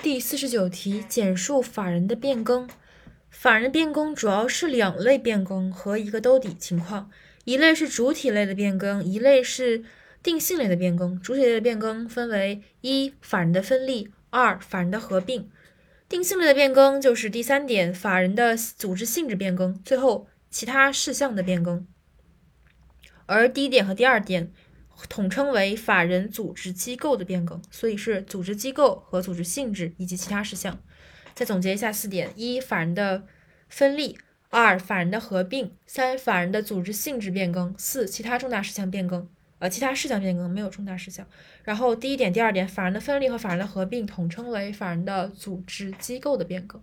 第四十九题，简述法人的变更。法人的变更主要是两类变更和一个兜底情况，一类是主体类的变更，一类是定性类的变更。主体类的变更分为一法人的分立，二法人的合并。定性类的变更就是第三点，法人的组织性质变更，最后其他事项的变更。而第一点和第二点。统称为法人组织机构的变更，所以是组织机构和组织性质以及其他事项。再总结一下四点：一、法人的分立；二、法人的合并；三、法人的组织性质变更；四、其他重大事项变更。呃，其他事项变更没有重大事项。然后第一点、第二点，法人的分立和法人的合并统称为法人的组织机构的变更。